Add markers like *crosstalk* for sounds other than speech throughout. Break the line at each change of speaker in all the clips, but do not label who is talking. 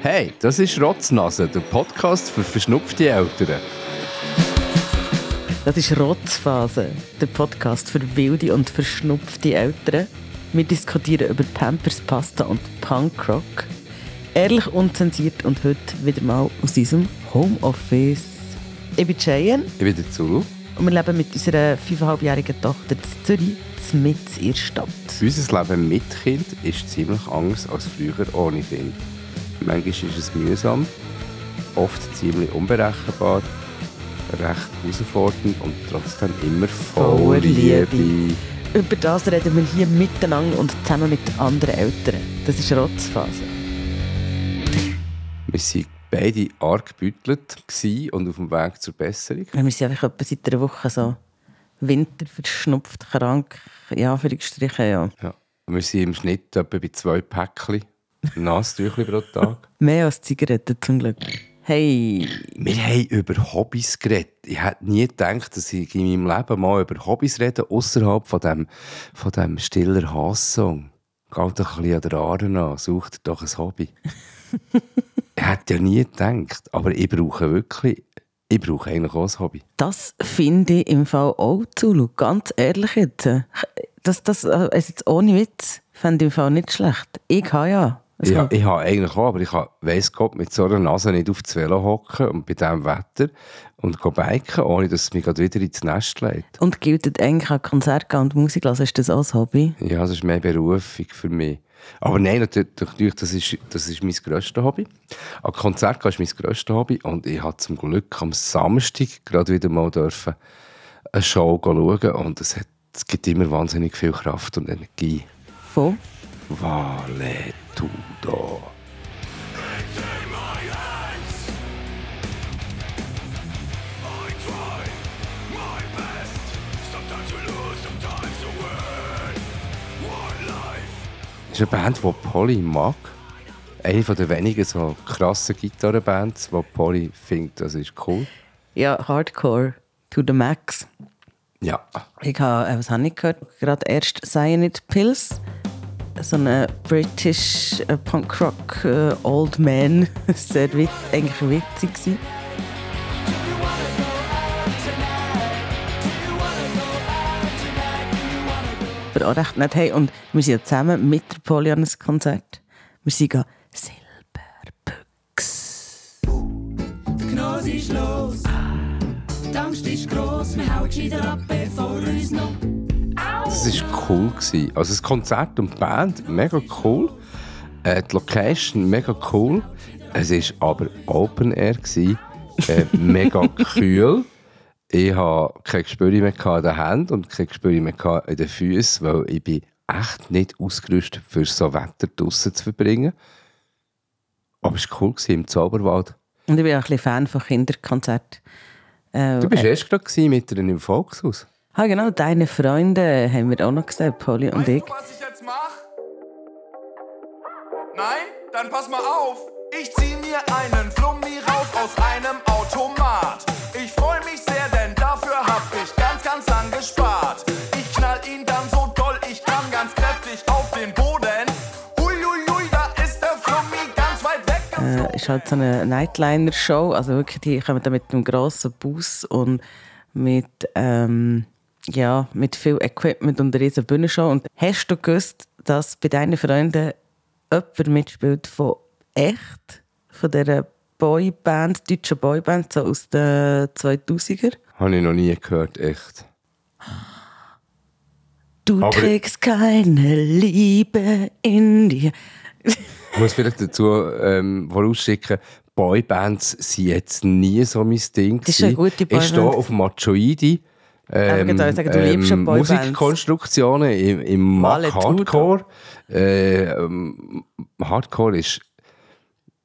Hey, das ist Rotznase, der Podcast für verschnupfte Eltern.
Das ist Rotzphase, der Podcast für wilde und verschnupfte Eltern. Wir diskutieren über Pampers, Pasta und Punkrock. Ehrlich unzensiert und heute wieder mal aus unserem Homeoffice. Ich bin Cheyenne.
Ich bin der Zulu.
Und wir leben mit unserer 5,5-jährigen Tochter in Zürich, mit in der Stadt.
Unser Leben mit Kind ist ziemlich anders als früher ohne Kind. Manchmal ist es mühsam, oft ziemlich unberechenbar, recht herausfordernd und trotzdem immer voller Liebe.
Über das reden wir hier miteinander und zusammen mit anderen Eltern. Das ist Rotzphase.
Wir waren beide arg gebüttelt und auf dem Weg zur Besserung.
Wir sind einfach etwa seit einer Woche so winterverschnupft, krank, ja, für die Striche, ja.
ja. Wir sind im Schnitt etwa bei zwei Päckchen Nasstüchli pro Tag. *laughs*
Mehr als Zigaretten zum Glück. Hey.
Wir haben über Hobbys geredet. Ich hätte nie gedacht, dass ich in meinem Leben mal über Hobbys rede, außerhalb von dem, von dem stiller Hass-Song. Geht doch ein bisschen an der Aare an, sucht doch ein Hobby. *laughs* ich hätte ja nie gedacht, aber ich brauche wirklich ich brauche eigentlich auch ein Hobby.
Das finde ich im Fall auch zu, ganz ehrlich jetzt. Das, das, also jetzt ohne Witz, fände ich im Fall nicht schlecht. Ich habe ja
ja, ich habe eigentlich auch, aber ich weiss Gott, mit so einer Nase nicht auf das Velo hocken und bei diesem Wetter und biken, ohne dass es mich gerade wieder ins Nest legt.
Und gilt eigentlich auch Konzert gehen und Musik hören, ist das auch ein Hobby?
Ja, das ist mehr Berufung für mich. Aber nein, natürlich, das ist, das ist mein grösstes Hobby. Ein Konzert ist mein grösstes Hobby und ich habe zum Glück am Samstag gerade wieder mal dürfen eine Show schauen und es, hat, es gibt immer wahnsinnig viel Kraft und Energie.
Von?
Vale tutto. Das ist eine Band, die Polly mag. Eine der wenigen so krassen Gitarrenbands, die Polly findet, das ist cool.
Ja, Hardcore to the max.
Ja.
Ich habe, äh, was habe ich gehört? Gerade erst Cyanide Pills so ein British äh, Punkrock äh, Old Man. *laughs* Sehr wit eigentlich witzig gewesen. Aber auch recht nett. Hey, und wir sind ja zusammen mit der Polly an einem Konzert. Wir sind Silberbüchs.
Der Gnose ist los. Die Angst ist gross. Wir hauen gescheiter ab, bevor uns noch
das war cool. Also das Konzert und die Band, mega cool. Äh, die Location, mega cool. Es war aber Open Air, gewesen, äh, *laughs* mega kühl. Ich hatte kein Gespür mehr in den Händen und kein Gespür mehr in den Füßen, weil ich bin echt nicht ausgerüstet für so Wetter draußen zu verbringen. Aber es war cool im Zauberwald.
Und ich bin auch ein bisschen Fan von Kinderkonzerten.
Äh, du bist äh, erst gerade mit einer im Volkshaus.
Ah, genau, deine Freunde haben wir auch noch gesehen, Polly und weißt ich.
Du, was ich jetzt mache? Nein? Dann pass mal auf. Ich zieh mir einen Flummi raus aus einem Automat. Ich freu mich sehr, denn dafür hab ich ganz, ganz lang gespart. Ich knall ihn dann so doll, ich kann ganz kräftig auf den Boden. Huiuiui, da ist der Flummi ganz weit weg.
Äh, ist halt so eine Nightliner-Show. Also wirklich, die kommen da mit einem grossen Bus und mit. Ähm ja, mit viel Equipment und riesen Bühnenshow. Und hast du gewusst, dass bei deinen Freunden jemand mitspielt von echt, von dieser Boyband, deutschen Boyband, so aus den 2000er?
Habe ich noch nie gehört, echt.
Du Aber trägst keine Liebe in dir.
ich muss vielleicht dazu ähm, vorausschicken, Boybands sind jetzt nie so mein Ding.
Das ist eine gute Boyband.
Ich stehe auf Machoidi ähm, sagen, du liebst ähm, Musikkonstruktionen im, im Hardcore. Äh, ähm, Hardcore ist,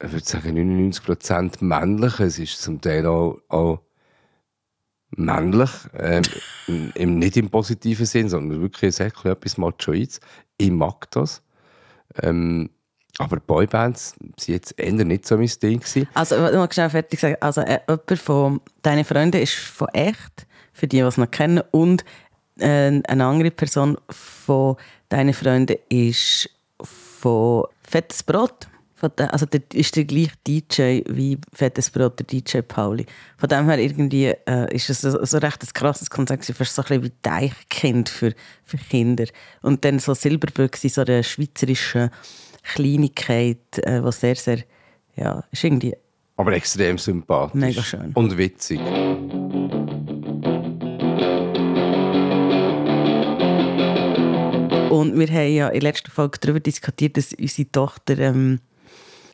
ich würde sagen, 99% männlich. Es ist zum Teil auch, auch männlich. Ähm, *laughs* im, nicht im positiven Sinn, sondern wirklich sehr etwas Machoides. Ich mag das. Ähm, aber Boybands waren jetzt eher nicht so mein Ding. Gewesen.
Also, ich muss schnell fertig sagen. Also, äh, jemand von deinen Freunden ist von echt für die, die es noch kennen. Und äh, eine andere Person von deinen Freunden ist von Fettes Brot. also der ist der gleiche DJ wie Fettes Brot, der DJ Pauli. Von dem her irgendwie äh, ist es so, so recht ein krasses Konzept, fast so ein bisschen wie Deichkind für, für Kinder. Und dann so Silberbüchse, so eine schweizerische Kleinigkeit, äh, was sehr, sehr, ja, ist irgendwie...
Aber extrem sympathisch.
Mega schön.
Und witzig.
Und wir haben ja in der letzten Folge darüber diskutiert, dass unsere Tochter ähm,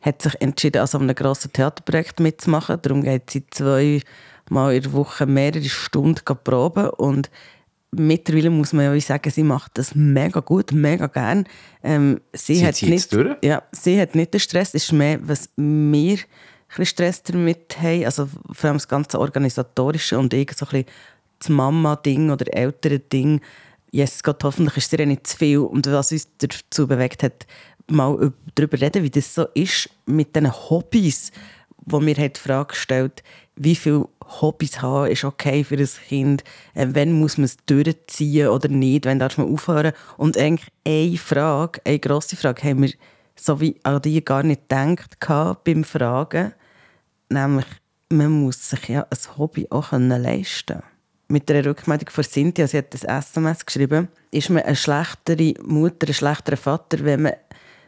hat sich entschieden, an so einem grossen Theaterprojekt mitzumachen. Darum geht sie zweimal in der Woche mehrere Stunden proben. Und mittlerweile muss man ja sagen, sie macht das mega gut, mega gern. Ähm, sie,
sie
hat nicht,
durch?
Ja, sie hat nicht den Stress. Es ist mehr, was wir ein Stress damit haben. Also vor allem das ganze Organisatorische und irgend so ein bisschen das Mama-Ding oder ältere Ding yes Gott, hoffentlich ist dir nicht zu viel. Und was uns dazu bewegt hat, mal darüber reden, wie das so ist mit diesen Hobbys, wo mir die Frage gestellt, wie viele Hobbys haben ist okay für ein Kind, äh, wann muss man es durchziehen oder nicht, wann darf man aufhören. Und eigentlich eine Frage, eine grosse Frage, haben wir so wie an die gar nicht gedacht beim Fragen, nämlich man muss sich ja ein Hobby auch leisten können mit der Rückmeldung von Cynthia, sie hat das SMS geschrieben, ist man eine schlechtere Mutter, ein schlechterer Vater, wenn man,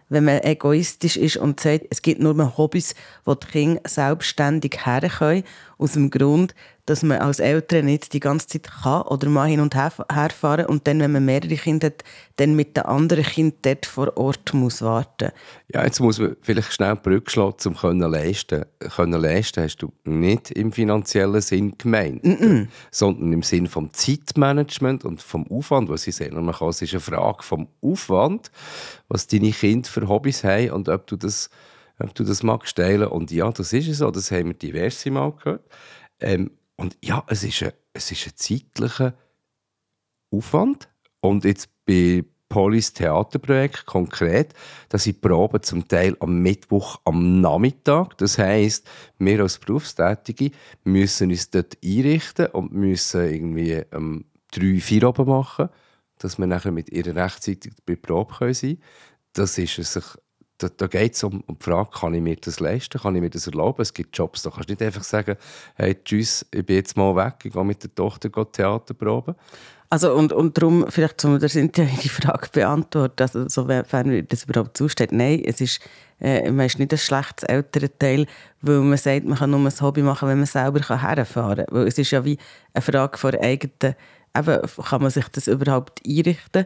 wenn man egoistisch ist und sagt, es gibt nur Hobbys, wo die Kinder selbstständig herkommen, aus dem Grund, dass man als Eltern nicht die ganze Zeit kann oder mal hin und her, herfahren und dann, wenn man mehrere Kinder hat, dann mit den anderen Kindern dort vor Ort muss warten.
Ja, jetzt muss man vielleicht schnell Brücke schlagen, um können leisten. Können leisten hast du nicht im finanziellen Sinn gemeint, mm -mm. sondern im Sinn vom Zeitmanagement und vom Aufwand, was ich sehen man kann. Es ist eine Frage vom Aufwand, was deine Kinder für Hobbys haben und ob du das ob du das magst teilen. Und ja, das ist so, das haben wir diverse Mal gehört. Ähm, und ja, es ist, ein, es ist ein zeitlicher Aufwand. Und jetzt bei Polis Theaterprojekt konkret, dass ich probe zum Teil am Mittwoch am Nachmittag. Das heißt, wir als Berufstätige müssen uns dort einrichten und müssen irgendwie um, drei, vier oben machen, dass wir nachher mit ihr rechtzeitig bei Probe sein können. Das ist sich da, da geht es um, um, die Frage, kann ich mir das leisten, kann ich mir das erlauben? Es gibt Jobs, da kannst du nicht einfach sagen, hey, tschüss, ich bin jetzt mal weg, ich gehe mit der Tochter Theater proben.
Also und, und darum, vielleicht um sind ja die Frage beantwortet, also sofern das überhaupt zusteht. Nein, es ist, äh, man ist nicht ein schlechtes Elternteil, weil man sagt, man kann nur ein Hobby machen, wenn man selber herfahren kann. Es ist ja wie eine Frage von der eigenen, eben, kann man sich das überhaupt einrichten?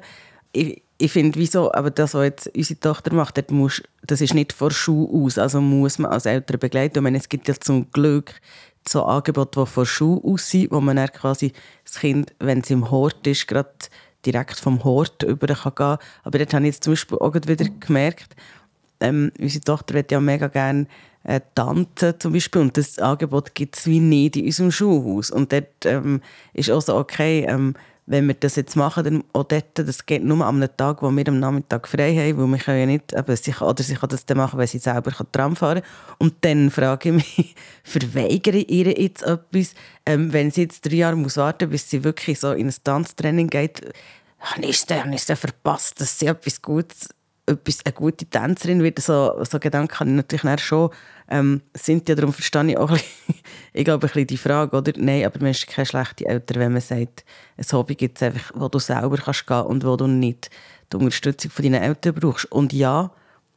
Ich, ich finde, wieso, aber das, was jetzt unsere Tochter macht, das, muss, das ist nicht von Schule aus, also muss man als Eltern begleiten. Ich meine, es gibt ja zum Glück so Angebote, die von Schule aus sind, wo man dann quasi das Kind, wenn es im Hort ist, gerade direkt vom Hort über kann gehen. Aber dort habe ich jetzt zum Beispiel auch wieder gemerkt, ähm, unsere Tochter wird ja mega gerne äh, tanzen zum Beispiel und das Angebot gibt es wie nicht in unserem Schulhaus. Und dort ähm, ist auch so, okay, ähm, wenn wir das jetzt machen, dann auch dort, das geht nur an einem Tag, wo wir am Nachmittag frei haben, weil wir können ja nicht, eben, sie kann, oder sie kann das dann machen, wenn sie selber Tram fahren kann. Und dann frage ich mich, *laughs* verweigere ich ihr jetzt etwas, ähm, wenn sie jetzt drei Jahre muss warten bis sie wirklich so in ein Tanztraining geht, habe ich es verpasst, dass sie etwas Gutes etwas, eine gute Tänzerin wird, so, so Gedanken habe ich natürlich schon. Ähm, sind ja, darum verstehe ich auch ein bisschen, *laughs* ich glaube, ein bisschen die Frage, oder? Nein, aber man ist keine schlechte Eltern, wenn man sagt, ein Hobby gibt es einfach, wo du selber kannst gehen und wo du nicht die Unterstützung von deinen Eltern brauchst. Und ja,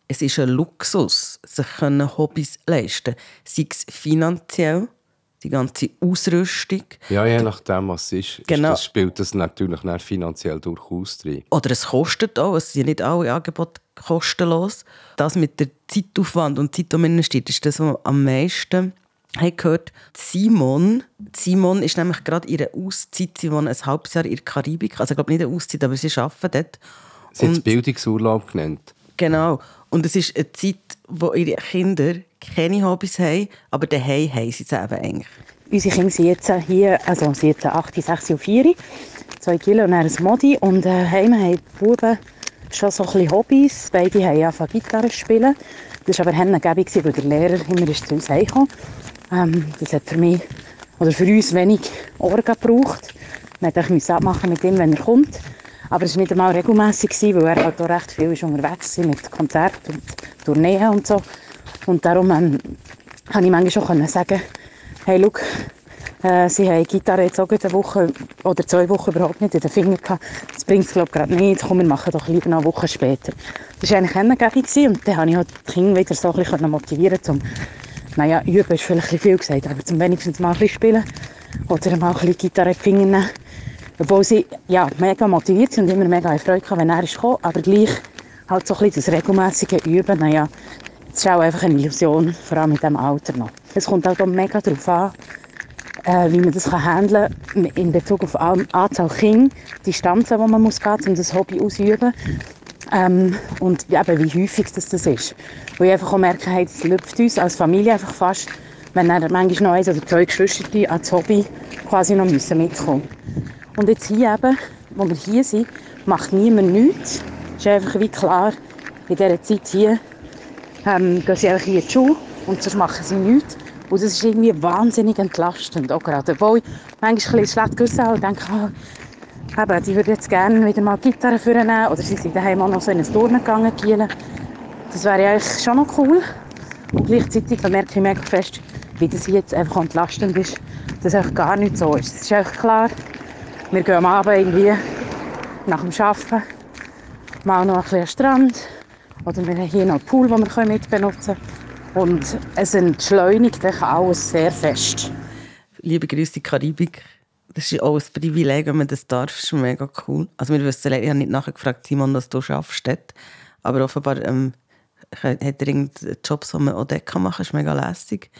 es ist ein Luxus, sich Hobbys leisten Sei es finanziell, die ganze Ausrüstung.
Ja, je nachdem, was es ist, genau. das spielt das natürlich finanziell durchaus drin.
Oder es kostet auch, es sind nicht alle Angebote kostenlos. Das mit der Zeitaufwand und Zeit, die ist das, was am meisten habe gehört, Simon, Simon ist nämlich gerade ihre Auszeit, sie wohnt ein halbes Jahr in der Karibik, also ich glaube nicht eine Auszeit, aber sie arbeitet dort.
Sie hat es Bildungsurlaub genannt.
Genau, und es ist eine Zeit, wo ihre Kinder keine Hobbys haben, aber daheim haben sie es eben eigentlich.
Unsere Kinder sind jetzt hier, also sie jetzt 8, 6 und 4, 2 Kilo und ein Modi und äh, heim haben die Buben schon so ein bisschen Hobbys. Beide haben angefangen Gitarre spielen. Das war aber händengebig, weil der Lehrer immer zu uns heimkam. Ähm, das hat für mich oder für uns wenig Orga gebraucht. Man musste abmachen mit ihm, wenn er kommt. Aber es war nicht einmal regelmässig, weil er halt auch recht viel unterwegs war mit Konzerten und Tourneen und so. Und darum ähm, kann ich manchmal schon sagen, hey, schau, äh, sie haben Gitarre jetzt auch eine Woche oder zwei Wochen überhaupt nicht in den Finger gehabt. Das bringt es, glaube ich, gerade nicht. Komm, wir machen doch lieber noch eine Woche später. Das war eigentlich eine Gegend und dann habe ich halt die Kinder wieder so ein bisschen motivieren zum naja, üben ist vielleicht viel gesagt, aber zum wenigstens mal ein bisschen spielen oder mal ein bisschen Gitarre in die Finger nehmen. Obwohl sie ja, mega motiviert sind und immer mega Freude hatten, wenn er ist aber gleich halt so ein bisschen das regelmäßige Üben, naja, das ist auch einfach eine Illusion, vor allem mit diesem Alter noch. Es kommt halt auch mega darauf an, äh, wie man das kann handeln in Bezug auf Anzahl Kinder, Distanzen, die man muss gehen, um das Hobby auszuüben ähm, und eben, wie häufig das, das ist. Weil ich einfach auch merke, hey, das läuft uns als Familie einfach fast, wenn dann manchmal noch eins oder zwei Geschwister ans Hobby quasi noch müssen mitkommen Und jetzt hier eben, wo wir hier sind, macht niemand nichts. Es ist einfach wie klar, in dieser Zeit hier ähm, gehen sie einfach in die Schule und sonst machen sie nichts. Und das ist irgendwie wahnsinnig entlastend, auch gerade. Obwohl ich manchmal ein schlecht gewissen habe und denke, oh, eben, die würde jetzt gerne wieder mal Gitarre vornehmen oder sie sind daheim auch noch so in ein Turnen gegangen, Gielen. Das wäre eigentlich schon noch cool. Und gleichzeitig merke ich mega fest, wie das jetzt einfach entlastend ist, dass es gar nicht so ist. Es ist einfach klar, wir gehen am Abend irgendwie nach dem Arbeiten mal noch ein bisschen Strand oder wir haben hier noch einen Pool, den wir mitbenutzen können. Und es entschleunigt alles sehr fest.
Liebe Grüße Karibik. Das ist auch ein Privileg, wenn man das darf. Das ist mega cool. Also wir wissen, ich habe nicht nachgefragt, Simon, was du schaffst. Aber offenbar ähm, hat er irgendeinen Job, den man auch dort machen kann. Das ist mega lässig.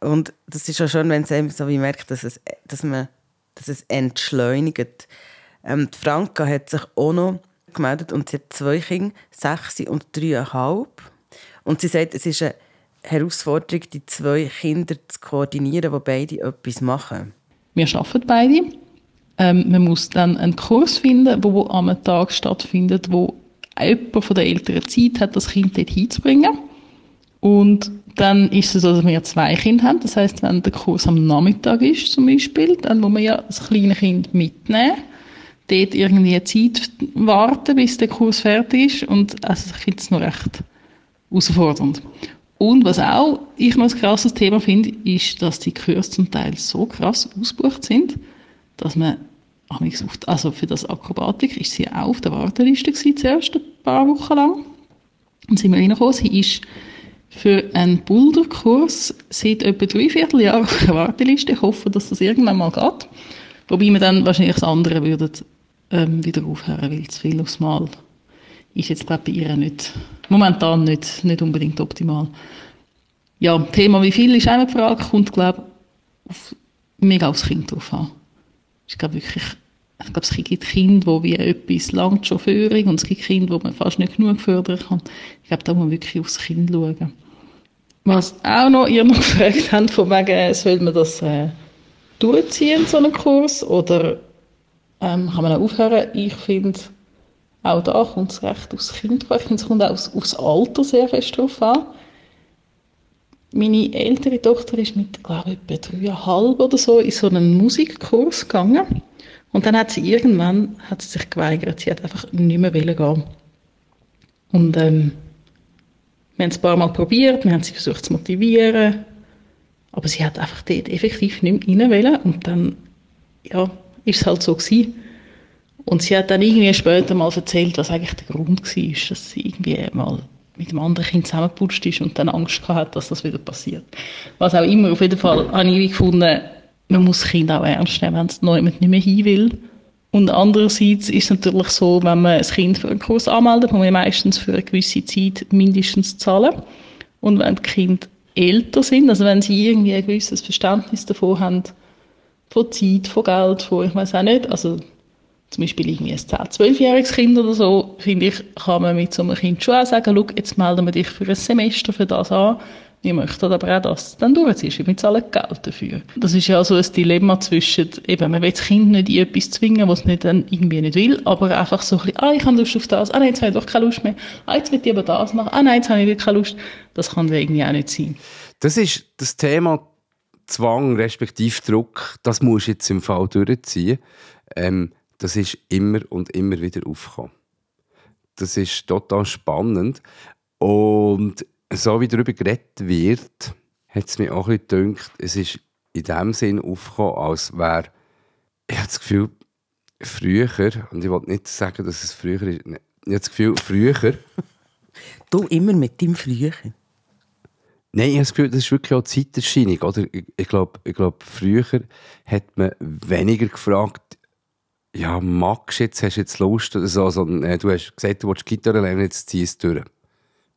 Und das ist auch schön, wenn man so merkt, dass es, dass man, dass es entschleunigt. Ähm, die Franka hat sich auch noch gemeldet und sie hat zwei Kinder, sechs und dreieinhalb. Und sie sagt, es ist eine Herausforderung, die zwei Kinder zu koordinieren, die beide etwas machen.
Wir arbeiten beide. Ähm, man muss dann einen Kurs finden, wo am Tag stattfindet, wo jemand von der Eltern Zeit hat, das Kind dort hinzubringen. Und dann ist es so, dass wir zwei Kinder haben. Das heißt, wenn der Kurs am Nachmittag ist, zum Beispiel, dann muss man ja das kleine Kind mitnehmen, dort irgendwie eine Zeit warten, bis der Kurs fertig ist. Und also ich finde es noch recht herausfordernd. Und was auch ich noch ein krasses Thema finde, ist, dass die Kurse zum Teil so krass ausgebucht sind, dass man also für das Akrobatik ist sie auch auf der Warteliste gewesen, zuerst ein paar Wochen lang. Und sind wir reingekommen. Sie ist für einen Boulderkurs seit etwa drei Vierteljahren auf der Warteliste. Ich hoffe, dass das irgendwann mal geht. Wobei wir dann wahrscheinlich das andere würden, ähm, wieder aufhören, weil zu viel aufs Mal ist jetzt, ich, bei ihr nicht, momentan nicht, nicht unbedingt optimal. Ja, Thema wie viel ist eine Frage, kommt, glaube ich, mega aufs Kind drauf an. Ich glaube wirklich, ich glaube, es gibt Kinder, die wie etwas langt schon Führung und es gibt Kinder, wo man fast nicht genug fördern kann. Ich glaube, da muss man wirklich aufs Kind schauen. Was auch noch, ihr noch *laughs* gefragt habt, von wegen, soll man das äh, durchziehen, so einen Kurs, oder ähm, kann man auch aufhören? Ich finde, auch da kommt es recht aufs Kind drauf. Ich finde, es kommt auch aufs, aufs Alter sehr fest drauf an. Meine ältere Tochter ist mit, glaube ich, etwa dreieinhalb oder so in so einen Musikkurs gegangen. Und dann hat sie irgendwann hat sie sich geweigert. Sie hat einfach nicht mehr gehen. Und ähm, wir haben es ein paar Mal probiert, wir haben sie versucht zu motivieren, aber sie hat einfach dort effektiv nicht mehr rein Und dann, ja, ist es halt so gewesen. Und sie hat dann irgendwie später mal erzählt, was eigentlich der Grund war, dass sie irgendwie mal mit dem anderen Kind zusammengeputscht ist und dann Angst gehabt hat, dass das wieder passiert. Was auch immer, auf jeden Fall habe ich gefunden, man muss Kind auch ernst nehmen, wenn es jemand nicht mehr hin will. Und andererseits ist es natürlich so, wenn man ein Kind für einen Kurs anmeldet, muss man meistens für eine gewisse Zeit mindestens zahlen. Und wenn die Kinder älter sind, also wenn sie irgendwie ein gewisses Verständnis davon haben, von Zeit, von Geld, von, ich weiß auch nicht, also zum Beispiel irgendwie ein 10-, 12-jähriges Kind oder so, finde ich, kann man mit so einem Kind schon auch sagen, schau, jetzt melden wir dich für ein Semester für das an. Wir möchten aber auch, dass es dann durchziehst. Wir zahlen Geld dafür. Das ist ja so ein Dilemma zwischen, eben, man will das Kind nicht in etwas zwingen, was es nicht dann irgendwie nicht will, aber einfach so ein bisschen, ah, ich habe Lust auf das, ah, nein, jetzt habe ich doch keine Lust mehr, ah, jetzt will ich aber das machen, ah, nein, jetzt habe ich wirklich keine Lust. Das kann irgendwie auch nicht sein.
Das ist das Thema Zwang respektive Druck, das muss jetzt im Fall durchziehen. Ähm, das ist immer und immer wieder aufgekommen. Das ist total spannend. Und so wie darüber geredet wird, hat es mir auch ein bisschen gedacht, es ist in dem Sinn aufgekommen, als wäre, ich habe das Gefühl, früher, und ich wollte nicht sagen, dass es früher ist, ich habe das Gefühl, früher... *laughs*
du immer mit deinem Früher?
Nein, ich habe das Gefühl, das ist wirklich auch Zeiterscheinung. Oder? Ich, ich glaube, ich glaub, früher hat man weniger gefragt, ja, magst du jetzt, hast du jetzt Lust oder so, sondern äh, du hast gesagt, du willst Gitarre lernen, jetzt zieh es durch.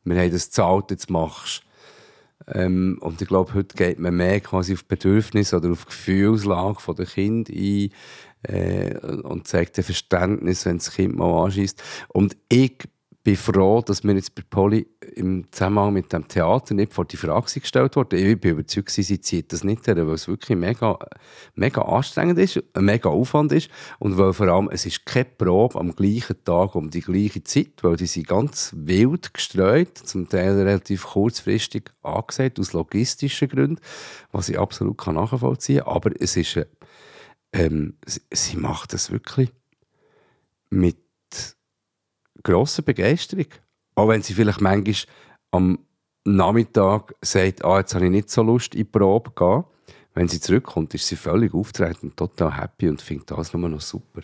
Wir haben das gezahlt, jetzt machst ähm, Und ich glaube, heute geht man mehr quasi auf Bedürfnisse oder auf Gefühlslage der Kind ein äh, und zeigt ein Verständnis, wenn das Kind mal anschießt. Und ich bin froh, dass mir jetzt bei Polly im Zusammenhang mit dem Theater nicht vor die Frage gestellt wurde. Ich bin überzeugt, sie zieht das nicht her, weil es wirklich mega, mega anstrengend ist, ein mega Aufwand ist und weil vor allem es ist keine Probe am gleichen Tag um die gleiche Zeit, weil die sind ganz wild gestreut, zum Teil relativ kurzfristig angesagt, aus logistischen Gründen, was ich absolut nachvollziehen kann. Aber es ist, ähm, sie macht das wirklich mit grosser Begeisterung. Auch wenn sie vielleicht manchmal am Nachmittag sagt, ah, jetzt habe ich nicht so Lust, in die Probe zu gehen. Wenn sie zurückkommt, ist sie völlig auftreten und total happy und findet das nur noch super.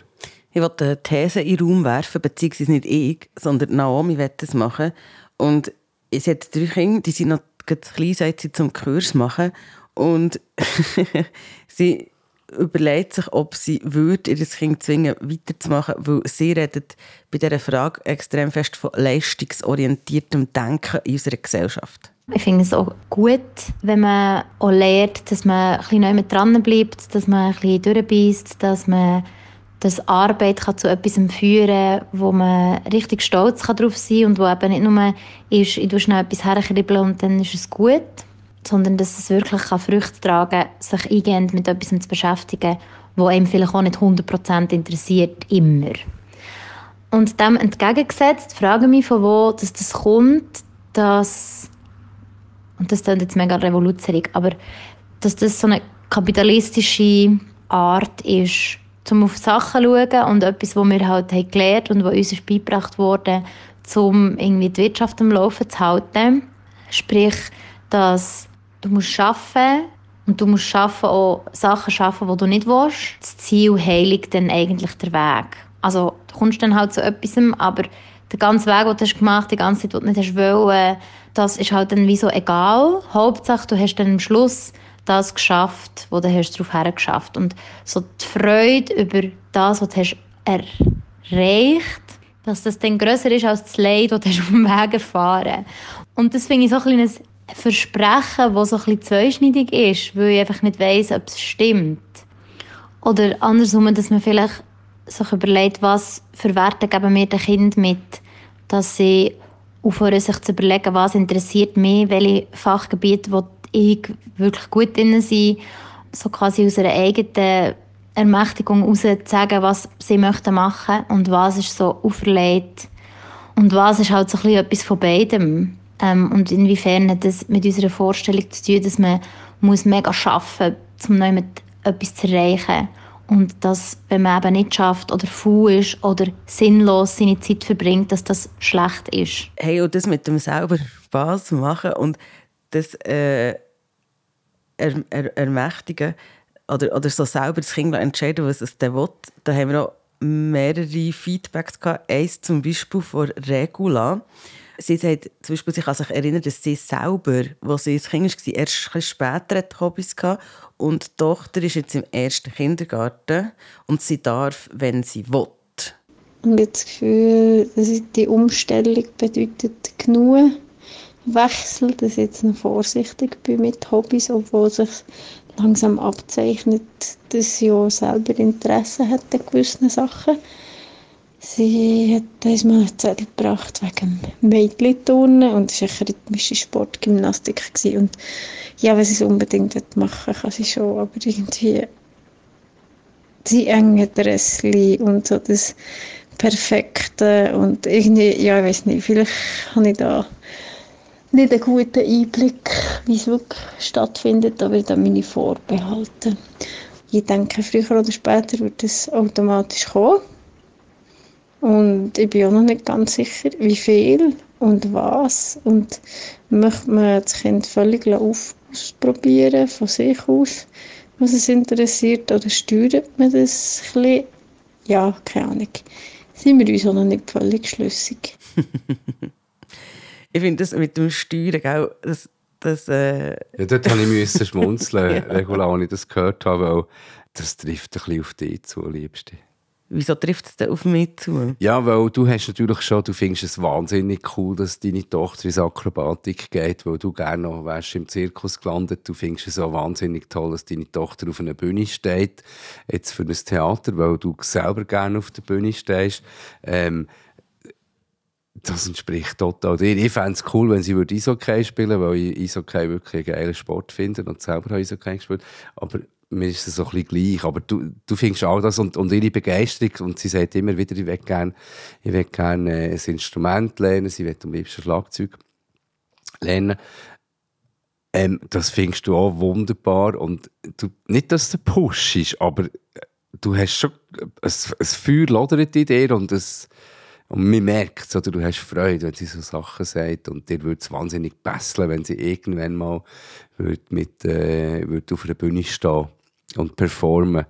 Ich wollte eine These in den Raum werfen, beziehungsweise nicht ich, sondern Naomi wird das machen. Und sie hat drei Kinder, die sind noch klein, seit sie zum Kurs machen. Und *laughs* sie überlegt sich, ob sie würde, ihr Kind zwingen weiterzumachen, weil sie redet bei dieser Frage extrem fest von leistungsorientiertem Denken in unserer Gesellschaft.
Ich finde es auch gut, wenn man auch lernt, dass man ein bisschen mehr dran bleibt, dass man ein bisschen durchbeißt, dass man dass Arbeit kann zu etwas führen kann, wo man richtig stolz darauf sein kann und wo eben nicht nur ist, ich tue schnell etwas herkribbeln und dann ist es gut, sondern dass es wirklich kann Früchte tragen kann, sich eingehend mit etwas zu beschäftigen, wo einem vielleicht auch nicht 100% interessiert, immer. Und dem entgegengesetzt frage ich mich, von wo dass das kommt, dass, und das klingt jetzt mega revolutionär, aber dass das so eine kapitalistische Art ist, um auf Sachen zu schauen und etwas, was wir halt haben gelernt und was uns ist beigebracht wurde, um irgendwie die Wirtschaft am Laufen zu halten. Sprich, dass Du musst arbeiten und du musst schaffen, auch Sachen schaffen, die du nicht willst. Das Ziel heiligt dann eigentlich der Weg. Also du kommst dann halt zu etwas, aber der ganze Weg, den du hast gemacht die ganze Zeit, den du nicht hast wollen, das ist halt dann wie so egal. Hauptsache, du hast dann am Schluss das geschafft, wo du hast darauf hergeschafft. Und so die Freude über das, was du hast erreicht, dass das dann grösser ist als das Leid, das du auf dem Weg erfahren Und das finde ich so ein kleines Versprechen, das so ein bisschen zweischneidig ist, weil ich einfach nicht weiss, ob es stimmt. Oder andersrum, dass man vielleicht sich überlegt, was für Werte geben mir den Kind mit, dass sie aufhören, sich zu überlegen, was interessiert mich, welche Fachgebiete ich wirklich gut drin sein, so quasi aus einer eigenen Ermächtigung heraus zu sagen, was sie möchten machen und was ist so auferlegt und was ist halt so ein bisschen etwas von beidem. Ähm, und inwiefern hat das mit unserer Vorstellung zu tun, dass man muss mega arbeiten muss, um damit etwas zu erreichen. Und dass, wenn man eben nicht schafft oder faul ist oder sinnlos seine Zeit verbringt, dass das schlecht ist.
Hey, und das mit dem selber Spass machen und das äh, er, er, ermächtigen oder, oder so selber das Kind entscheiden, was es dann will, da haben wir auch mehrere Feedbacks gehabt. Eins zum Beispiel von Regula sie sagt zum Beispiel, sie kann sich erinnern, dass sie selber, als sie ein Kind war, erst ein später hat Hobbys hatte. Und die Tochter ist jetzt im ersten Kindergarten und sie darf, wenn sie will.
Und ich habe das Gefühl, dass die Umstellung bedeutet genug Wechsel, dass ich jetzt noch vorsichtig bin mit Hobbys, obwohl sich langsam abzeichnet, dass sie auch selber Interesse hat an gewissen Sachen. Sie hat uns mal einen Zettel gebracht wegen Mädchenturnen und es war eine rhythmische Sportgymnastik. Und ja, wenn sie es unbedingt machen kann sie schon, aber irgendwie die engen Dressli und so das Perfekte und irgendwie, ja, ich weiß nicht, vielleicht habe ich da nicht einen guten Einblick, wie es wirklich stattfindet, aber da meine Vorbehalte. Ich denke, früher oder später wird es automatisch kommen. Und ich bin auch noch nicht ganz sicher, wie viel und was. Und möchte man das Kind völlig ausprobieren von sich aus, was es interessiert, oder steuert man das ein bisschen? Ja, keine Ahnung. Sind wir uns auch noch nicht völlig schlüssig. *laughs*
ich finde das mit dem Steuern, gell, das, das, äh...
Ja, dort musste ich müssen *laughs* schmunzeln, Regula, als ich das gehört habe, weil das trifft ein bisschen auf dich zu, Liebste.
Wieso trifft es denn auf mich zu?
Ja, weil du hast natürlich schon, du findest es wahnsinnig cool, dass deine Tochter ins Akrobatik geht, weil du gerne noch wärst im Zirkus gelandet. Du findest es auch wahnsinnig toll, dass deine Tochter auf einer Bühne steht, jetzt für ein Theater, weil du selber gerne auf der Bühne stehst. Ähm, das entspricht total dir. Ich fände es cool, wenn sie Eishockey spielen würde, weil ich Eishockey wirklich einen geilen Sport finde und selber habe Eishockey gespielt. Aber mir ist es so ein bisschen gleich. Aber du, du findest all das und, und ihre Begeisterung, und sie sagt immer wieder, ich will gerne, ich will gerne äh, ein Instrument lernen, sie will am liebsten Schlagzeug lernen. Ähm, das findest du auch wunderbar. Und du, nicht, dass du Push ist, aber äh, du hast schon ein, ein Feuer lodert in dir und es, und man merkt es, oder du hast Freude, wenn sie so Sachen sagt. Und dir würde es wahnsinnig besseln, wenn sie irgendwann mal würd mit, äh, würd auf der Bühne stehen und performen.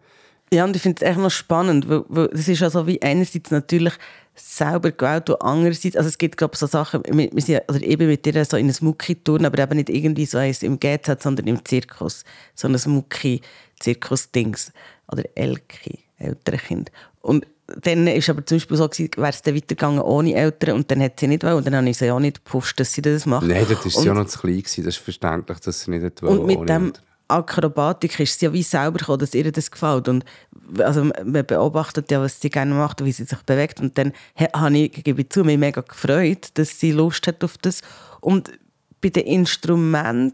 Ja, und ich finde es echt noch spannend, weil, weil es ist ja so wie einerseits natürlich selber gewählt und andererseits, also es gibt glaube ich so Sachen, wir, wir sind, oder eben mit dir so in einem Mucki-Turn, aber eben nicht irgendwie so eins im GZ, sondern im Zirkus, so ein Mucki-Zirkus-Dings oder Elki, ältere Kind. Und dann ist aber zum Beispiel so, wäre es dann weitergegangen ohne Eltern und dann hat sie nicht wollen und dann habe ich sie auch nicht gepusht, dass sie das macht.
Nein, das war ja noch zu klein, gewesen. das ist verständlich, dass sie nicht
wollen. Und mit dem Eltern. Akrobatik ist es ja wie selber gekommen, dass ihr das gefällt. Und also man beobachtet ja, was sie gerne macht und wie sie sich bewegt. Und dann habe ich, gebe ich zu, mich mega gefreut, dass sie Lust hat auf das. Und bei den Instrumenten,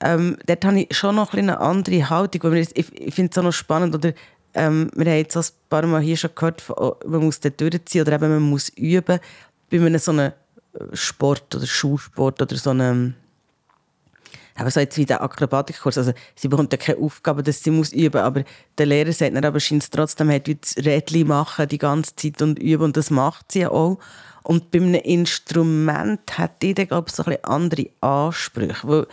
ähm, dort habe ich schon noch eine andere Haltung. Weil ich, ich finde es auch noch spannend, oder ähm, wir haben jetzt ein paar Mal hier schon gehört, oh, man muss dort durchziehen oder eben man muss üben. Bei einem so einem Sport oder Schulsport oder so einem aber so jetzt wie der Akrobatikkurs, also sie bekommt ja keine Aufgabe, dass sie muss üben, aber der Lehrer sagt dann aber scheint trotzdem, hat das Rädchen machen die ganze Zeit und üben und das macht sie ja auch. Und bei einem Instrument hat die dann, glaube ich, so ein bisschen andere Ansprüche, weil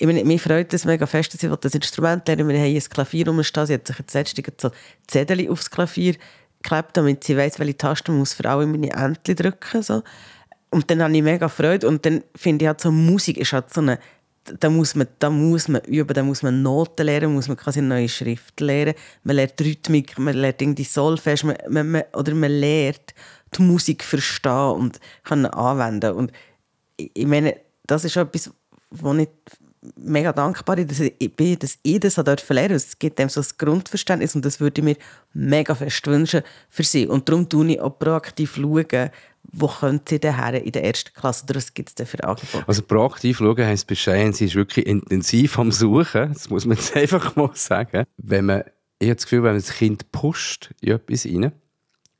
ich meine, mich freut es mega fest, dass ich das Instrument lernen Wir haben ein Klavier rumstehen. Sie hat sich jetzt letztens so Zettel aufs Klavier geklebt, damit sie weiß, welche Taste man muss für alle meine Entchen drücken so. Und dann habe ich mega Freude. Und dann finde ich halt so, Musik ist halt so eine da muss man, da muss man üben, da muss man Noten lernen, muss man quasi eine neue Schrift lernen, man lernt Rhythmik, man lernt irgendwie Solfege, man, man, man, oder man lernt die Musik verstehen und kann anwenden. Und ich meine, das ist etwas, wo ich mega dankbar bin, dass ich, das lernen durfte. Es gibt dem so ein Grundverständnis und das würde ich mir mega fest wünschen für sie. Und darum schaue ich auch proaktiv schauen, wo können Sie denn her in der ersten Klasse oder was gibt es für Angebote?
Also proaktiv schauen heisst bescheiden, sie ist wirklich intensiv am Suchen, das muss man jetzt *laughs* einfach mal sagen. Wenn man, ich habe das Gefühl, wenn man das Kind pusht in etwas rein,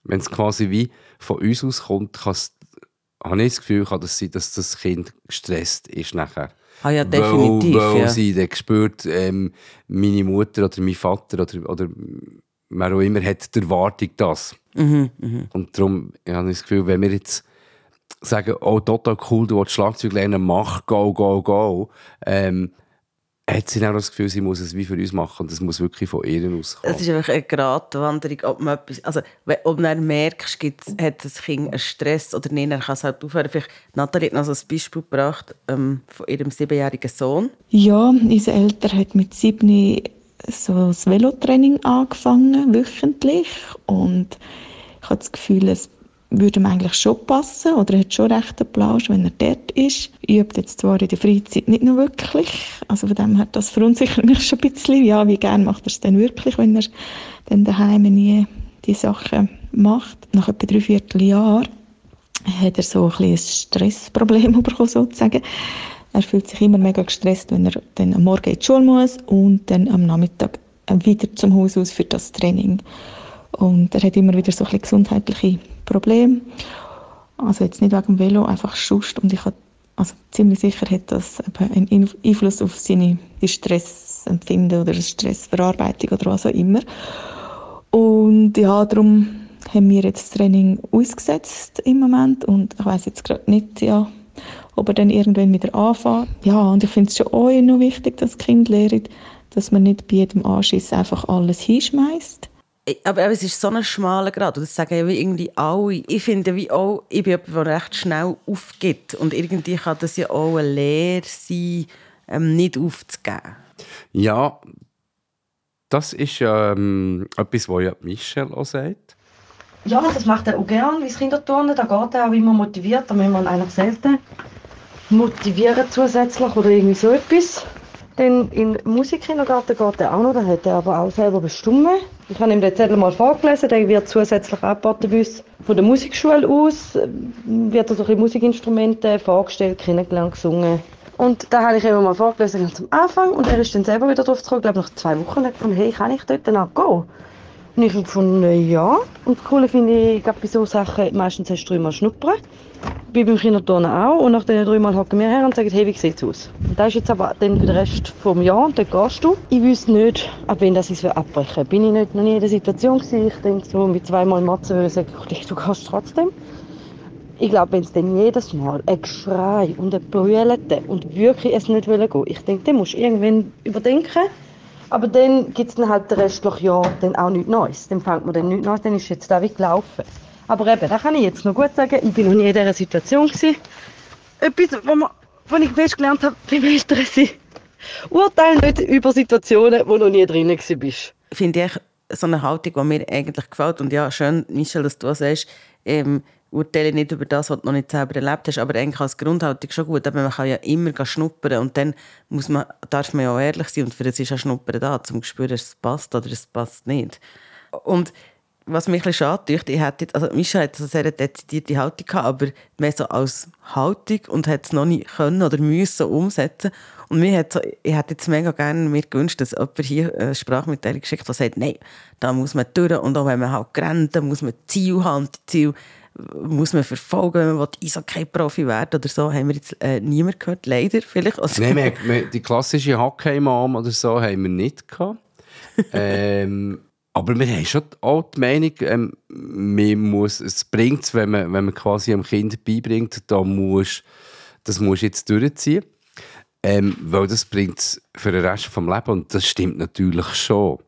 wenn es quasi wie von uns aus kommt, habe ich das Gefühl, kann das sein, dass das Kind gestresst ist nachher.
Ah ja, definitiv.
Weil, weil
ja.
sie dann spürt, ähm, meine Mutter oder mein Vater oder, oder wer auch immer hat die Erwartung das.
Mhm, mh.
Und darum ich habe ich das Gefühl, wenn wir jetzt sagen, oh, total cool, du willst Schlagzeug lernen, mach, go, go, go, ähm, hat sie auch das Gefühl, sie muss es wie für uns machen und es muss wirklich von ihr auskommen.
Es ist einfach eine Gratwanderung, ob man etwas, also ob man merkst, hat das Kind einen Stress oder nicht, dann kann es halt aufhören. Vielleicht, Nathalie hat noch so ein Beispiel gebracht ähm, von ihrem siebenjährigen Sohn.
Ja, unser Eltern hat mit sieben so das Velotraining angefangen, wöchentlich. Und ich habe das Gefühl, es würde ihm eigentlich schon passen oder er hat schon recht Plausch, wenn er dort ist. Übt jetzt zwar in der Freizeit nicht nur wirklich, also von dem her, das verunsichert mich schon ein bisschen. Ja, wie gerne macht er es denn wirklich, wenn er dann daheim nie die Sachen macht. Nach etwa drei Vierteljahren hat er so ein, bisschen Stressproblem *laughs* bekommen, sozusagen. Er fühlt sich immer mega gestresst, wenn er dann am Morgen in die Schule muss und dann am Nachmittag wieder zum Haus aus für das Training. Und er hat immer wieder so ein gesundheitliche Probleme. Also jetzt nicht wegen dem Velo, einfach Schust. Und ich habe also ziemlich sicher hat das einen Einfluss auf seine Stressempfinden oder Stressverarbeitung oder was auch immer. Und ja, darum haben wir jetzt das Training ausgesetzt im Moment und ich weiß jetzt gerade nicht, ja, ob er dann irgendwann wieder anfängt. Ja, und ich finde es schon auch noch wichtig, dass Kind lernen, dass man nicht bei jedem Anschiss einfach alles hinschmeißt.
Aber, aber, es ist so ein schmaler Grad. das sagen ja wie irgendwie alle. Ich finde wie auch, ich bin jemand, der recht schnell aufgibt. Und irgendwie kann das ja auch eine Lehre sein, ähm, nicht aufzugeben.
Ja, das ist ähm, etwas, was ja Michelle auch sagt.
Ja, das macht er auch gerne, wie das Kinderturnen. Da geht er auch immer motiviert. Da müssen wir eigentlich selten motivieren zusätzlich oder irgendwie so etwas. Dann im Musikkindergarten geht er auch noch, da hat er aber auch selber bestimmt. Ich habe ihm den Zettel mal vorgelesen, der wird zusätzlich angeboten bei. Von der Musikschule aus wird er so Musikinstrumente vorgestellt, kennengelernt, gesungen. Und da habe ich ihm mal vorgelesen ganz am Anfang und er ist dann selber wieder drauf gekommen, glaube nach zwei Wochen, und hat gefunden, hey, kann ich dort dann gehen? Und ich habe gefunden, ja. Und das Coole finde ich, gerade bei solchen Sachen, meistens hast du dreimal schnuppern. Bei beim Kinderturnen auch. Und nach den dreimal hocken wir her und sagen, hey, wie sieht es aus? Und das ist jetzt aber dann für den Rest des Jahres dort gehst du. Ich wüsste nicht, ab wann das ich abbrechen Bin ich nicht noch nie in der Situation gewesen. Ich denke so, mit zweimal Matze würde ich sagen, du kannst trotzdem. Ich glaube, wenn es dann jedes Mal ein Geschrei und ein Brüllen und wirklich es nicht wollen gehen, ich denke, dann musst du irgendwann überdenken, aber dann gibt es dann halt den restlichen Jahr dann auch nichts Neues. Dann fängt man dann nichts Neues, dann ist jetzt da wie gelaufen. Aber eben, da kann ich jetzt noch gut sagen, ich bin noch nie in dieser Situation gewesen. Etwas, wo, man, wo ich festgelernt habe, beim Eltern sind. Urteil nicht über Situationen, wo du noch nie drin bist.
Finde ich so eine Haltung, die mir eigentlich gefällt. Und ja, schön, Michel, dass du sagst, ähm, urteile nicht über das, was du noch nicht selber erlebt hast, aber eigentlich als Grundhaltung schon gut. Aber man kann ja immer schnuppern und dann muss man, darf man ja auch ehrlich sein und für das ist ja Schnuppern da, um zu spüren, es passt oder es passt nicht. Und was mich ein bisschen schade ich hätte, also Mischa hat eine sehr dezidierte Haltung gehabt, aber mehr so als Haltung und hat es noch nicht können oder müssen umsetzen. Und mir hat so, ich hätte jetzt mega gerne mir gewünscht, dass jemand hier eine Sprachmitteilung geschickt, der sagt, nein, da muss man durch und auch wenn man halt rennt, muss man Ziel haben und Ziel muss man verfolgen, wenn man Eishockey-Profi werden oder so, haben wir jetzt äh, niemand gehört, leider vielleicht.
Also Nein, wir, wir, die klassische Hockey-Mom oder so haben wir nicht gehabt. *laughs* ähm, aber wir haben schon auch die Meinung, ähm, muss, es bringt es, wenn man, wenn man quasi einem Kind beibringt, da muss, das muss jetzt durchziehen. Ähm, weil das bringt es für den Rest des Lebens und das stimmt natürlich schon.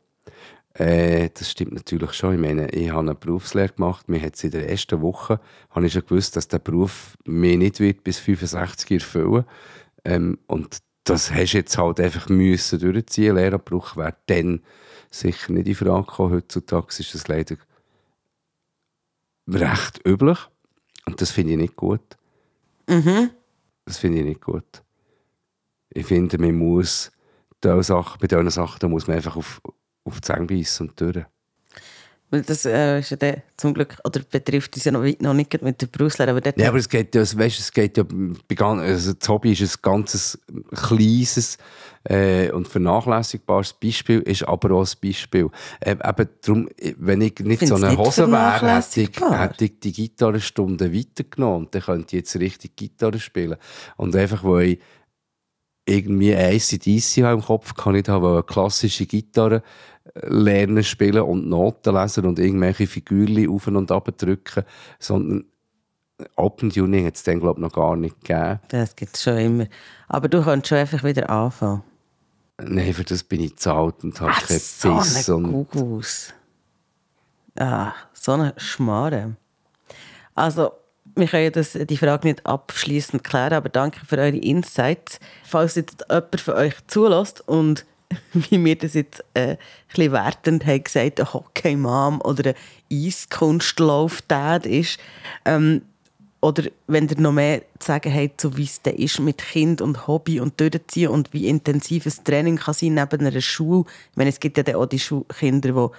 Äh, das stimmt natürlich schon. Ich meine, ich habe eine Berufslehre gemacht. Mir hat in der ersten Woche habe ich schon gewusst, dass der Beruf mir nicht wird bis 65 erfüllen. Ähm, und das hast du jetzt halt einfach müssen durchziehen. Lehrabbruch wäre dann sicher nicht in Frage gekommen. Heutzutage ist das leider recht üblich. Und das finde ich nicht gut.
Mhm.
Das finde ich nicht gut. Ich finde, man muss bei diesen Sachen muss man einfach auf, auf die Zähne beißen und durch.
Weil das äh, ist ja der, zum Glück, oder betrifft uns ja noch, noch nicht mit der Berufslehre. Aber
ja, aber es geht ja, weißt, es geht ja, also das Hobby ist ein ganzes kleines äh, und vernachlässigbares Beispiel, ist aber auch ein Beispiel. Äh, eben darum, wenn ich nicht so eine Hose wäre, hätte ich, hätte ich die Gitarrenstunde weitergenommen und dann könnte ich jetzt richtig Gitarre spielen. Und einfach, weil ich irgendwie ACDC im Kopf kann ich haben, eine klassische Gitarre lernen spielen und Noten lesen und irgendwelche Figürchen auf und ab drücken, sondern Open Tuning hat es dann, glaube ich, noch gar nicht gegeben.
Das gibt es schon immer. Aber du kannst schon einfach wieder anfangen.
Nein, für das bin ich zu alt und habe keinen
so Biss. So und... Ah, so eine Schmarre. Also, wir können das, die Frage nicht abschließend klären, aber danke für eure Insights. Falls jetzt jemand von euch zulässt und *laughs* wie wir das jetzt äh, ein bisschen wertend haben gesagt, ein Hockey-Mom oder ein Eiskunstlauf-Dad ist, ähm, oder wenn ihr noch mehr zu sagen habt, so wie es ist mit Kind und Hobby und durchziehen und wie intensives Training kann sein neben einer Schule. Ich meine, es gibt ja auch die Schulkinder, die,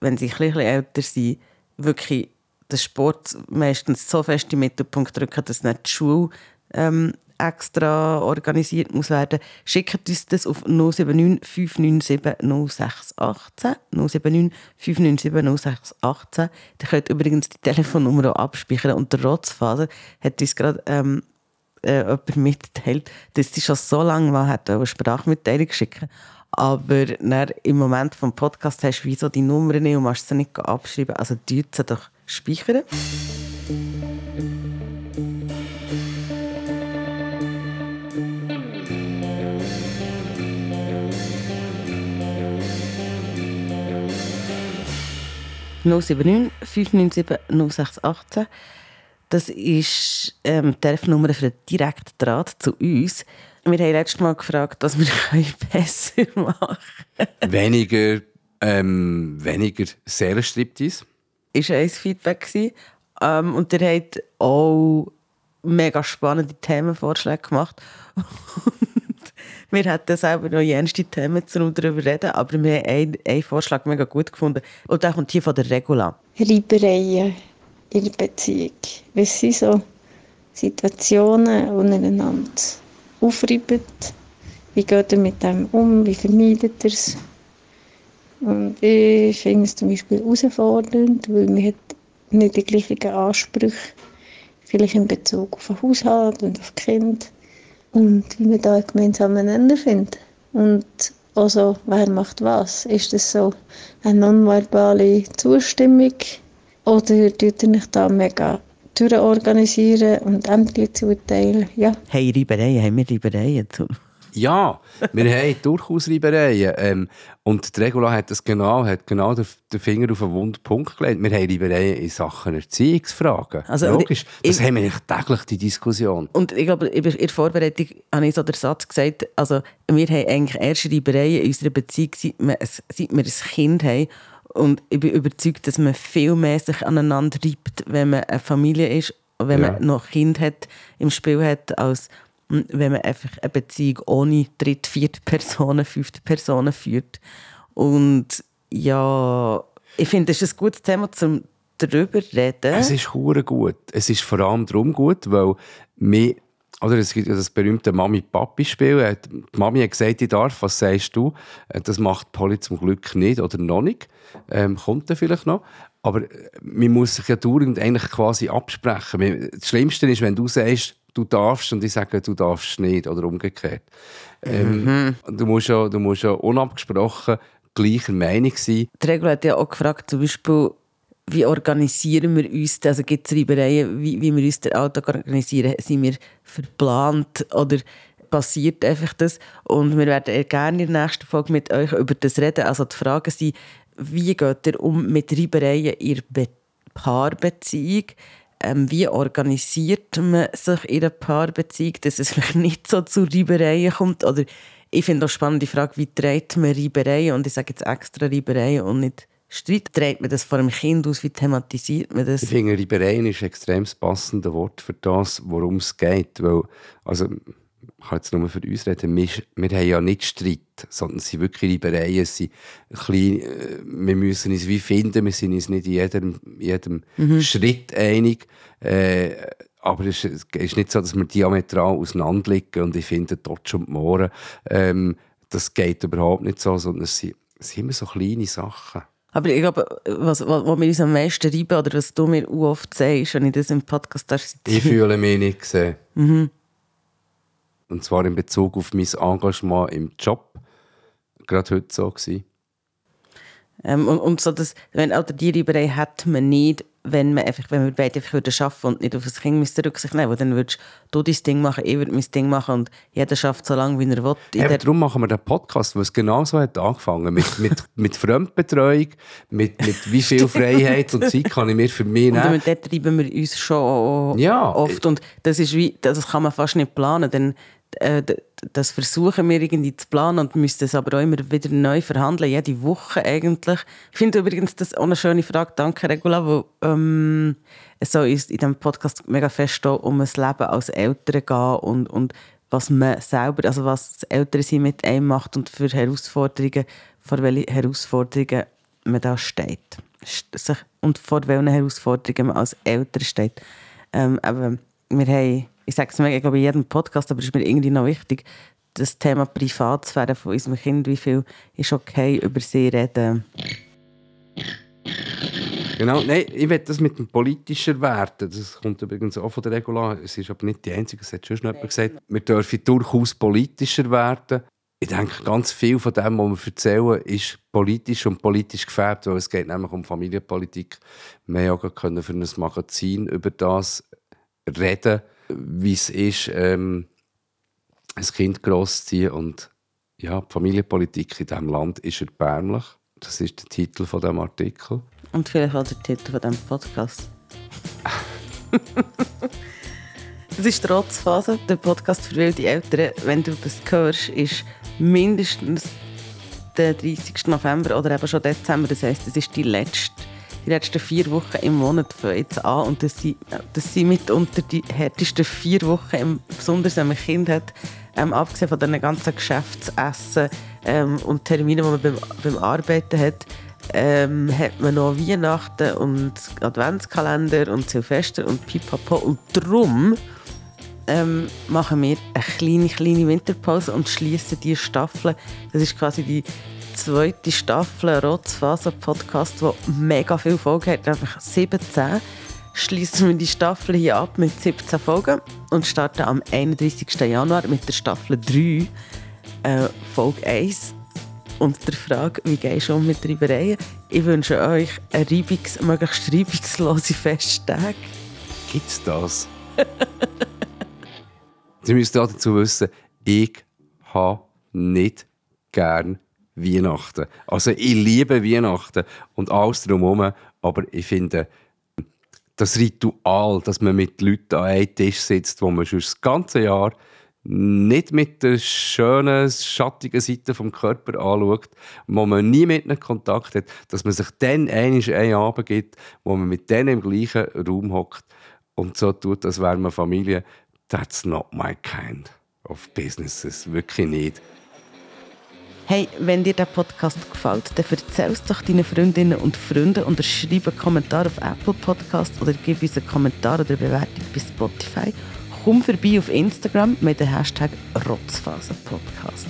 wenn sie ein bisschen älter sind, wirklich den Sport meistens so fest im Mittelpunkt drücken, dass nicht die Schule ähm, extra organisiert muss werden. Schickt uns das auf 079 597 0618. 079 597 0618. Ihr könnt übrigens die Telefonnummer auch abspeichern. Und der Rotzfaser hat uns gerade ähm, äh, jemand mitgeteilt, dass sie schon so lange war, hat eine Sprachmitteilung geschickt. Aber im Moment vom Podcast hast du wieso die Nummer nicht und machst sie nicht abschreiben. Also, die doch speichern. 079 597 0618. Das ist ähm, die Telefonnummer für einen direkten Draht zu uns. Wir haben letztes Mal gefragt, was wir *laughs* besser machen
können. Weniger, ähm, weniger Seelenstriptease.
Das war ein Feedback. Ähm, und ihr habt auch mega spannende Themenvorschläge gemacht. *laughs* wir hätten selber noch jenste Themen um darüber reden, aber wir haben einen, einen Vorschlag mega gut gefunden. Und der kommt hier von der Regula.
Reibereien in der Beziehung. Was sind so Situationen untereinander aufreiben? Wie geht er mit dem um? Wie vermeidet er es? Und ich finde es zum Beispiel herausfordernd, weil man hat nicht die gleichen Ansprüche, vielleicht in Bezug auf den Haushalt und auf das Kind und wie man da gemeinsam einander findet. Und also, wer macht was? Ist das so eine nonverbale Zustimmung oder tut ihr euch da mega organisieren und Ämter zuteilen? Ja.
Hey, Reibereien, haben wir Reibereien?
Ja, wir haben durchaus Reibereien. Ähm, und die Regula hat das genau, hat genau den, den Finger auf einen wunden Punkt gelegt. Wir haben Reibereien in Sachen Erziehungsfragen. Also, Logisch, das ich, haben wir täglich, die Diskussion.
Und ich glaube, in der Vorbereitung habe ich so den Satz gesagt, also wir haben eigentlich erst Reibereien in unserer Beziehung, seit wir, seit wir ein Kind haben. Und ich bin überzeugt, dass man viel mehr sich aneinander reibt, wenn man eine Familie ist, wenn ja. man noch Kind hat, im Spiel hat, als wenn man einfach eine Beziehung ohne dritte, vierte Personen, fünfte Personen führt. Und ja, ich finde, das ist ein gutes Thema zum darüber reden.
Es ist hure gut. Es ist vor allem darum gut, weil wir oder es gibt das berühmte Mami-Papi-Spiel. Die Mami hat gesagt, ich darf, was sagst du? Äh, das macht Polly zum Glück nicht oder noch nicht. Ähm, kommt dann vielleicht noch. Aber äh, man muss sich ja dauernd eigentlich quasi absprechen. Das Schlimmste ist, wenn du sagst, du darfst und ich sage, du darfst nicht oder umgekehrt. Ähm, mhm. du, musst ja, du musst ja unabgesprochen gleicher Meinung sein.
Die Regel hat ja auch gefragt, zum Beispiel, wie organisieren wir uns, also gibt es Reibereien, wie, wie wir uns den Alltag organisieren, sind wir verplant oder passiert einfach das? Und wir werden gerne in der nächsten Folge mit euch über das reden. Also die Frage sind, wie geht ihr um mit Reibereien in Paarbeziehung? Ähm, wie organisiert man sich in einer Paarbeziehung, dass es vielleicht nicht so zu Reibereien kommt? Oder ich finde auch spannend die Frage, wie trägt man Reibereien? Und ich sage jetzt extra Reibereien und nicht Streit. Trägt man das vor einem Kind aus? Wie thematisiert man das?
Ich finde, Reibereien ist ein extrem passendes Wort für das, worum es geht. Weil, also, ich kann jetzt nur für uns reden, wir, wir haben ja nicht Streit, sondern es sind wirklich Reibereien. Es sind klein, äh, wir müssen uns wie finden, wir sind uns nicht in jedem, jedem mhm. Schritt einig. Äh, aber es ist nicht so, dass wir diametral auseinanderliegen und ich finde dort schon morgen, ähm, das geht überhaupt nicht so, sondern es sind, es sind immer so kleine Sachen.
Aber ich glaube, was, was, was mir uns am meisten reiben, oder was du mir oft sagst, wenn ich das im Podcast
hast, Ich fühle mich nicht gesehen. Mhm. Und zwar in Bezug auf mein Engagement im Job. Gerade heute so gewesen.
Ähm, und, und, so das, wenn auch die Reiberei hat man nicht, wenn, man einfach, wenn wir beide einfach würden arbeiten und nicht auf das Kind müssen Rücksicht nehmen, dann würdest du dein Ding machen, ich würde mein Ding machen und jeder schafft so lange, wie er will.
Ja, darum machen wir den Podcast, weil es genau so hat angefangen. Mit, mit, *laughs* mit Fremdbetreuung, mit, mit wie viel Freiheit und Zeit kann ich mir für mich nehmen.
Und dort treiben wir uns schon ja. oft und das, ist wie, das kann man fast nicht planen, denn äh, das versuchen wir irgendwie zu planen und müssen es aber auch immer wieder neu verhandeln, jede Woche eigentlich. Ich finde übrigens das auch eine schöne Frage, danke Regula, wo ähm, so ist in diesem Podcast mega fest um das Leben als Eltern gehen und, und was man selber, also was Eltern sind mit einem macht und für Herausforderungen, vor welchen Herausforderungen man da steht. Und vor welchen Herausforderungen man als Eltern steht. Ähm, aber wir haben ich sage es mir, ich jedem Podcast, aber es ist mir irgendwie noch wichtig, das Thema Privatsphäre von unserem Kind, wie viel ist okay, über sie reden.
Genau, nein, ich will das mit dem politischer werten. Das kommt übrigens auch von der Regula. Es ist aber nicht die einzige, es hat schon jemand gesagt. Wir dürfen durchaus politischer werden. Ich denke, ganz viel von dem, was wir erzählen, ist politisch und politisch gefärbt, weil es geht nämlich um Familienpolitik. Wir ja für ein Magazin über das reden wie es ist, ähm, ein Kind großzuziehen. Und ja, die Familienpolitik in diesem Land ist erbärmlich. Das ist der Titel von dem Artikel.
Und vielleicht auch der Titel von diesem Podcast. *laughs* Es ist Trotzphase, der Podcast für wilde Eltern. Wenn du das hörst, ist mindestens der 30. November oder eben schon Dezember. Das heisst, es ist die letzte die letzten vier Wochen im Monat jetzt an und das sind, das sind mitunter die härtesten vier Wochen, besonders wenn man Kind hat, ähm, abgesehen von den ganzen Geschäftsessen ähm, und Terminen, die man beim, beim Arbeiten hat, ähm, hat man noch Weihnachten und Adventskalender und Silvester und Pipapo und darum ähm, machen wir eine kleine, kleine Winterpause und schließen die Staffel. Das ist quasi die zweite Staffel Rotzfaser-Podcast, die mega viele Folgen hat, einfach 17. Schließen wir die Staffel hier ab mit 17 Folgen und starten am 31. Januar mit der Staffel 3, äh, Folge 1 und der Frage, wie gehst du um mit Reibereien? Ich wünsche euch eine reibungs möglichst reibungslose Festtage.
Gibt's das? *laughs* Sie müssen dazu wissen, ich habe nicht gern Weihnachten. Also ich liebe Weihnachten und alles drumherum, aber ich finde, das Ritual, dass man mit Leuten an einem Tisch sitzt, wo man schon das ganze Jahr nicht mit der schönen, schattigen Seite vom Körper anschaut, wo man nie mit ihnen Kontakt hat, dass man sich dann einmal einen Abend gibt, wo man mit denen im gleichen Raum hockt und so tut, als wäre man Familie, that's not my kind of businesses. Wirklich nicht.
Hey, wenn dir der Podcast gefällt, dann erzähl es doch deinen Freundinnen und Freunden und schreib einen Kommentar auf Apple Podcast oder gib uns einen Kommentar oder Bewertung bei Spotify. Komm vorbei auf Instagram mit dem Hashtag Rotzphasenpodcast.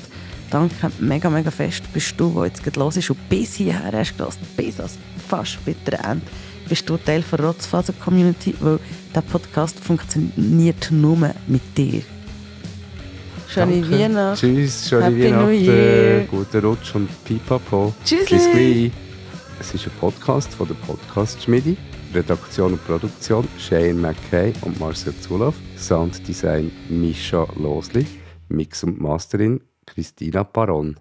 Danke mega, mega fest, bist du, der jetzt los ist und bis hierher hast gelassen, bis ans fast bitter Ende, bist du Teil der Rotzphasen-Community, weil der Podcast funktioniert nur mit dir. Schöne. Weihnachten.
Tschüss, schöne Weihnachten. Guten Rutsch und Pipapo.
Tschüss.
Es ist ein Podcast von der Podcast-Schmiede. Redaktion und Produktion Shane McKay und Marcel Zulauf. Sounddesign Misha Losli. Mix und Masterin Christina Baron.